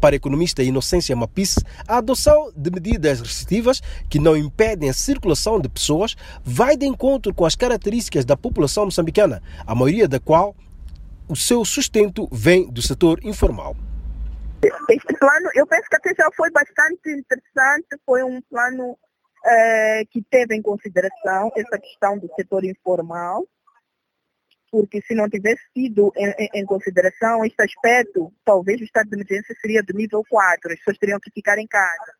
Para economista Inocência Mapis, a adoção de medidas restritivas que não impedem a circulação de pessoas vai de encontro com as características da população moçambicana, a maioria da qual o seu sustento vem do setor informal. Este plano, eu penso que até já foi bastante interessante, foi um plano eh, que teve em consideração essa questão do setor informal, porque se não tivesse tido em, em, em, consideração este aspecto, talvez o estado de emergência seria do nível 4, as pessoas teriam que ficar em casa.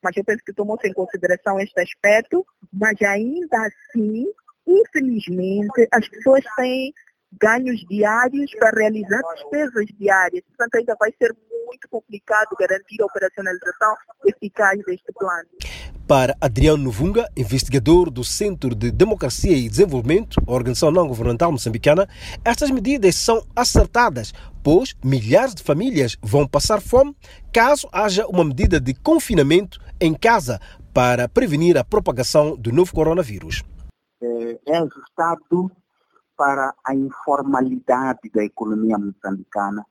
Mas eu penso que tomou-se em consideração este aspecto, mas ainda assim, infelizmente, as pessoas têm ganhos diários para realizar despesas diárias. Portanto, ainda vai ser muito complicado garantir a operacionalização eficaz deste plano. Para Adriano Novunga, investigador do Centro de Democracia e Desenvolvimento, organização não governamental moçambicana, estas medidas são acertadas, pois milhares de famílias vão passar fome caso haja uma medida de confinamento em casa para prevenir a propagação do novo coronavírus. É ajustado para a informalidade da economia moçambicana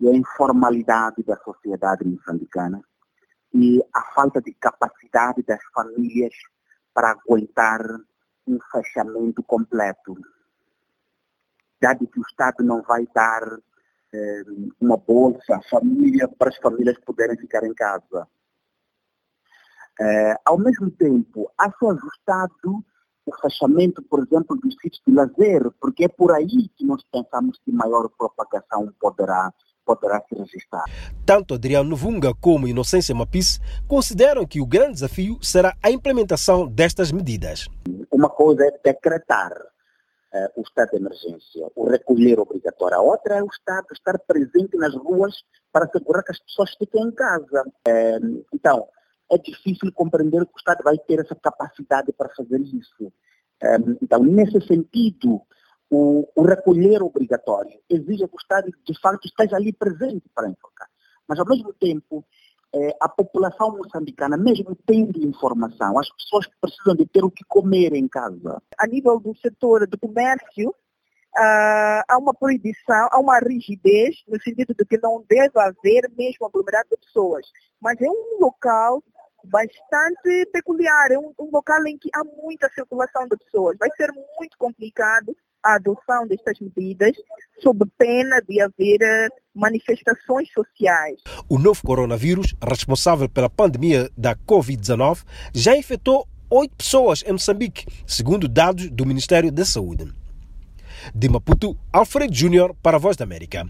e a informalidade da sociedade moçambicana e a falta de capacidade das famílias para aguentar um fechamento completo. Dado que o Estado não vai dar eh, uma bolsa família para as famílias poderem ficar em casa. Eh, ao mesmo tempo, acho ajustado o fechamento, por exemplo, dos sítios de lazer, porque é por aí que nós pensamos que maior propagação poderá poderá se registrar. Tanto Adriano Novunga como Inocência Mapis consideram que o grande desafio será a implementação destas medidas. Uma coisa é decretar uh, o estado de emergência, o recolher obrigatório. A outra é o Estado estar presente nas ruas para assegurar que as pessoas fiquem em casa. Uh, então, é difícil compreender que o Estado vai ter essa capacidade para fazer isso. Um, então, nesse sentido, o, o, recolher obrigatório exige que o Estado, de fato, esteja ali presente para enfocar. Mas, ao mesmo tempo, eh, a população moçambicana, mesmo tendo informação, as pessoas precisam de ter o que comer em casa. A nível do setor do comércio, Uh, há uma proibição, há uma rigidez, no sentido de que não deve haver mesmo aglomerado de pessoas. Mas é um local bastante peculiar, é um, um local em que há muita circulação de pessoas. Vai ser muito complicado a adoção destas medidas, sob pena de haver eh, manifestações sociais. O novo coronavírus, responsável pela pandemia da Covid-19, já infectou oito pessoas em Moçambique, segundo dados do Ministério da Saúde. De Maputo, Alfredo Júnior para a Voz da América.